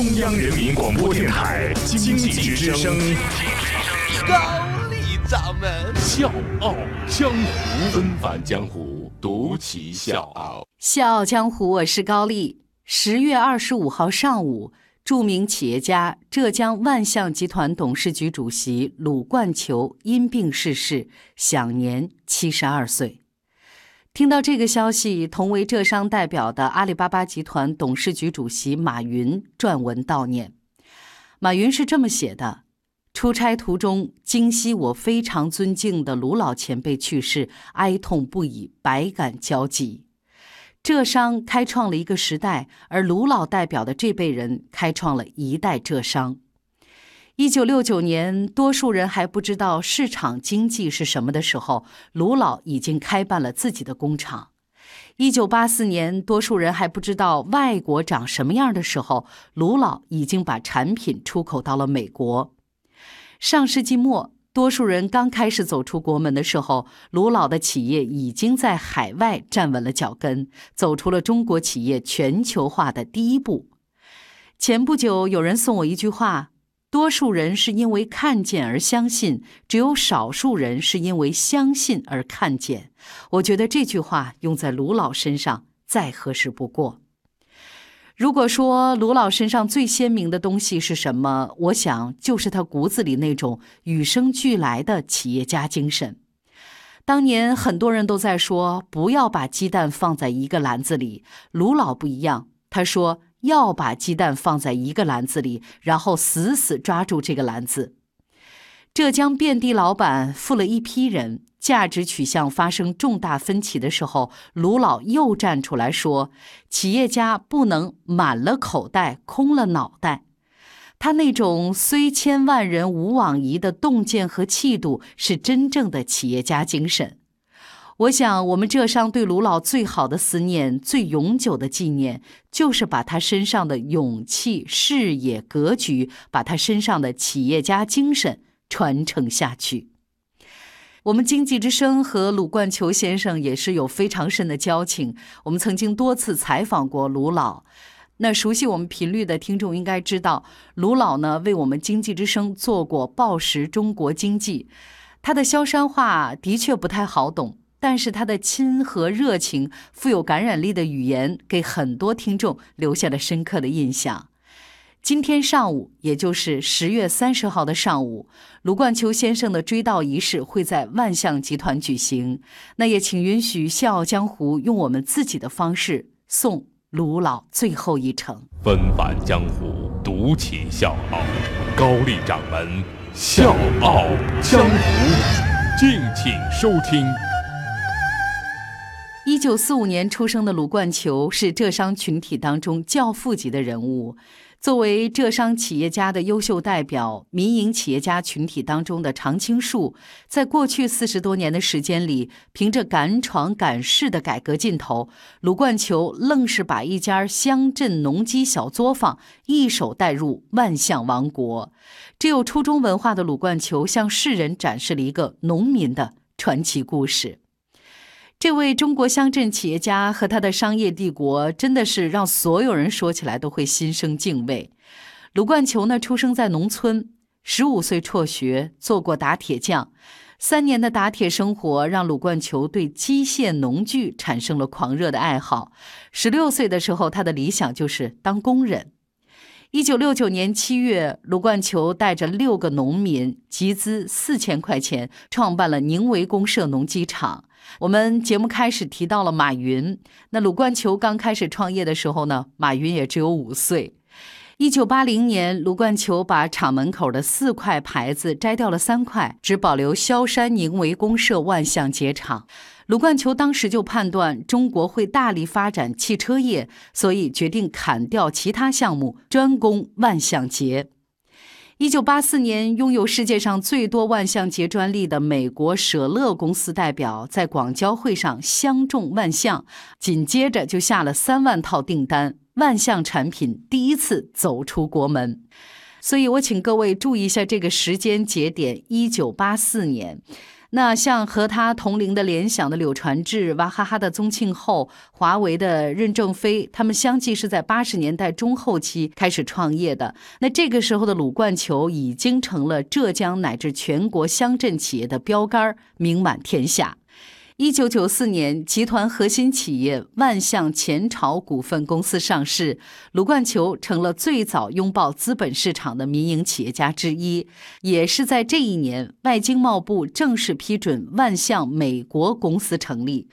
中央人民广播电台经济之声，高丽掌门笑傲江湖，纷繁江湖，独骑笑傲。笑傲江湖，我是高丽。十月二十五号上午，著名企业家、浙江万象集团董事局主席鲁冠球因病逝世，享年七十二岁。听到这个消息，同为浙商代表的阿里巴巴集团董事局主席马云撰文悼念。马云是这么写的：出差途中，惊悉我非常尊敬的卢老前辈去世，哀痛不已，百感交集。浙商开创了一个时代，而卢老代表的这辈人开创了一代浙商。一九六九年，多数人还不知道市场经济是什么的时候，卢老已经开办了自己的工厂。一九八四年，多数人还不知道外国长什么样的时候，卢老已经把产品出口到了美国。上世纪末，多数人刚开始走出国门的时候，卢老的企业已经在海外站稳了脚跟，走出了中国企业全球化的第一步。前不久，有人送我一句话。多数人是因为看见而相信，只有少数人是因为相信而看见。我觉得这句话用在卢老身上再合适不过。如果说卢老身上最鲜明的东西是什么，我想就是他骨子里那种与生俱来的企业家精神。当年很多人都在说不要把鸡蛋放在一个篮子里，卢老不一样，他说。要把鸡蛋放在一个篮子里，然后死死抓住这个篮子。浙江遍地老板富了一批人，价值取向发生重大分歧的时候，卢老又站出来说：“企业家不能满了口袋，空了脑袋。”他那种虽千万人吾往矣的洞见和气度，是真正的企业家精神。我想，我们浙商对卢老最好的思念、最永久的纪念，就是把他身上的勇气、视野、格局，把他身上的企业家精神传承下去。我们经济之声和鲁冠球先生也是有非常深的交情，我们曾经多次采访过卢老。那熟悉我们频率的听众应该知道，卢老呢为我们经济之声做过《报时中国经济》，他的萧山话的确不太好懂。但是他的亲和热情、富有感染力的语言，给很多听众留下了深刻的印象。今天上午，也就是十月三十号的上午，卢冠球先生的追悼仪式会在万象集团举行。那也请允许《笑傲江湖》用我们自己的方式送卢老最后一程。纷繁江湖，独起笑傲，高丽掌门《笑傲江湖》，敬请收听。一九四五年出生的鲁冠球是浙商群体当中教父级的人物。作为浙商企业家的优秀代表，民营企业家群体当中的常青树，在过去四十多年的时间里，凭着敢闯敢试的改革劲头，鲁冠球愣是把一家乡镇农机小作坊一手带入万象王国。只有初中文化的鲁冠球向世人展示了一个农民的传奇故事。这位中国乡镇企业家和他的商业帝国，真的是让所有人说起来都会心生敬畏。鲁冠球呢，出生在农村，十五岁辍学，做过打铁匠。三年的打铁生活让鲁冠球对机械农具产生了狂热的爱好。十六岁的时候，他的理想就是当工人。一九六九年七月，鲁冠球带着六个农民，集资四千块钱，创办了宁围公社农机厂。我们节目开始提到了马云，那鲁冠球刚开始创业的时候呢，马云也只有五岁。一九八零年，鲁冠球把厂门口的四块牌子摘掉了三块，只保留萧山宁为公社万象节厂。鲁冠球当时就判断中国会大力发展汽车业，所以决定砍掉其他项目，专攻万象节。一九八四年，拥有世界上最多万象节专利的美国舍勒公司代表在广交会上相中万象，紧接着就下了三万套订单，万象产品第一次走出国门。所以我请各位注意一下这个时间节点：一九八四年。那像和他同龄的联想的柳传志、娃哈哈的宗庆后、华为的任正非，他们相继是在八十年代中后期开始创业的。那这个时候的鲁冠球已经成了浙江乃至全国乡镇企业的标杆，名满天下。一九九四年，集团核心企业万象前朝股份公司上市，鲁冠球成了最早拥抱资本市场的民营企业家之一。也是在这一年，外经贸部正式批准万象美国公司成立。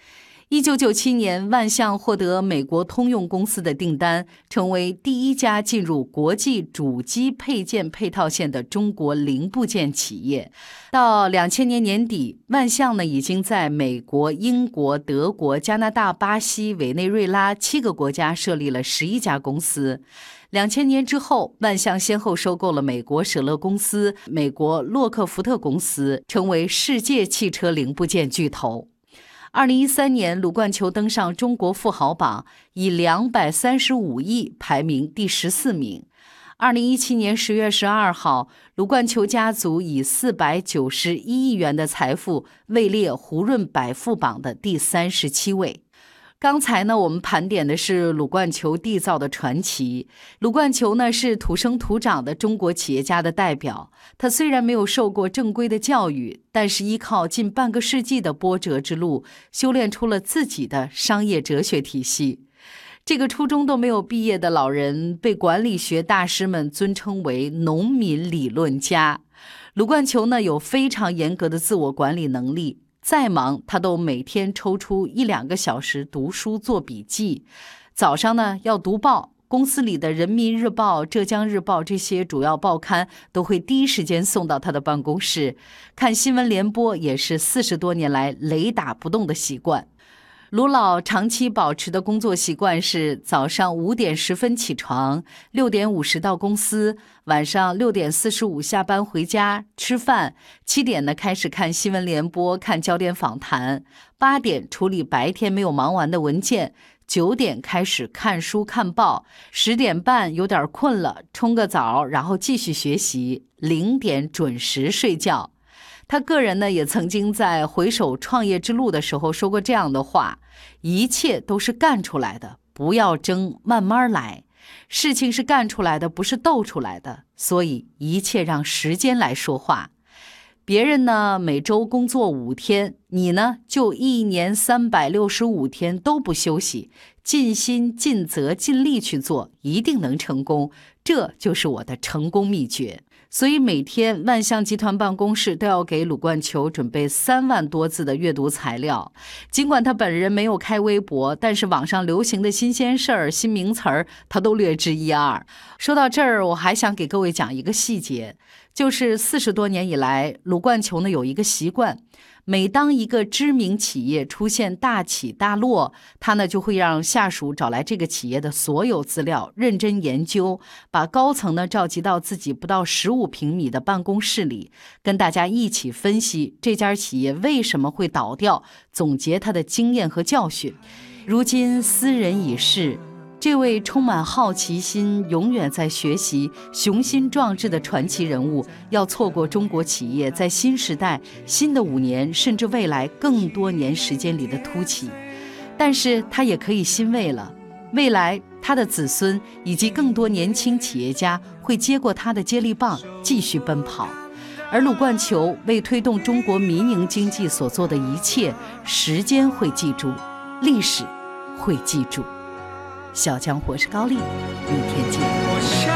一九九七年，万象获得美国通用公司的订单，成为第一家进入国际主机配件配套线的中国零部件企业。到两千年年底，万象呢已经在美国、英国、德国、加拿大、巴西、委内瑞拉七个国家设立了十一家公司。两千年之后，万象先后收购了美国舍勒公司、美国洛克福特公司，成为世界汽车零部件巨头。二零一三年，鲁冠球登上中国富豪榜，以两百三十五亿排名第十四名。二零一七年十月十二号，鲁冠球家族以四百九十一亿元的财富位列胡润百富榜的第三十七位。刚才呢，我们盘点的是鲁冠球缔造的传奇。鲁冠球呢是土生土长的中国企业家的代表。他虽然没有受过正规的教育，但是依靠近半个世纪的波折之路，修炼出了自己的商业哲学体系。这个初中都没有毕业的老人，被管理学大师们尊称为“农民理论家”。鲁冠球呢有非常严格的自我管理能力。再忙，他都每天抽出一两个小时读书做笔记。早上呢要读报，公司里的《人民日报》《浙江日报》这些主要报刊都会第一时间送到他的办公室。看新闻联播也是四十多年来雷打不动的习惯。卢老长期保持的工作习惯是早上五点十分起床，六点五十到公司，晚上六点四十五下班回家吃饭，七点呢开始看新闻联播、看焦点访谈，八点处理白天没有忙完的文件，九点开始看书看报，十点半有点困了，冲个澡，然后继续学习，零点准时睡觉。他个人呢，也曾经在回首创业之路的时候说过这样的话：“一切都是干出来的，不要争，慢慢来。事情是干出来的，不是斗出来的。所以一切让时间来说话。别人呢，每周工作五天，你呢，就一年三百六十五天都不休息，尽心尽责尽力去做，一定能成功。这就是我的成功秘诀。”所以每天万象集团办公室都要给鲁冠球准备三万多字的阅读材料。尽管他本人没有开微博，但是网上流行的新鲜事儿、新名词儿，他都略知一二。说到这儿，我还想给各位讲一个细节，就是四十多年以来，鲁冠球呢有一个习惯。每当一个知名企业出现大起大落，他呢就会让下属找来这个企业的所有资料，认真研究，把高层呢召集到自己不到十五平米的办公室里，跟大家一起分析这家企业为什么会倒掉，总结他的经验和教训。如今斯人已逝。这位充满好奇心、永远在学习、雄心壮志的传奇人物，要错过中国企业在新时代、新的五年，甚至未来更多年时间里的突起。但是他也可以欣慰了，未来他的子孙以及更多年轻企业家会接过他的接力棒，继续奔跑。而鲁冠球为推动中国民营经济所做的一切，时间会记住，历史会记住。小强，我是高丽，明天见。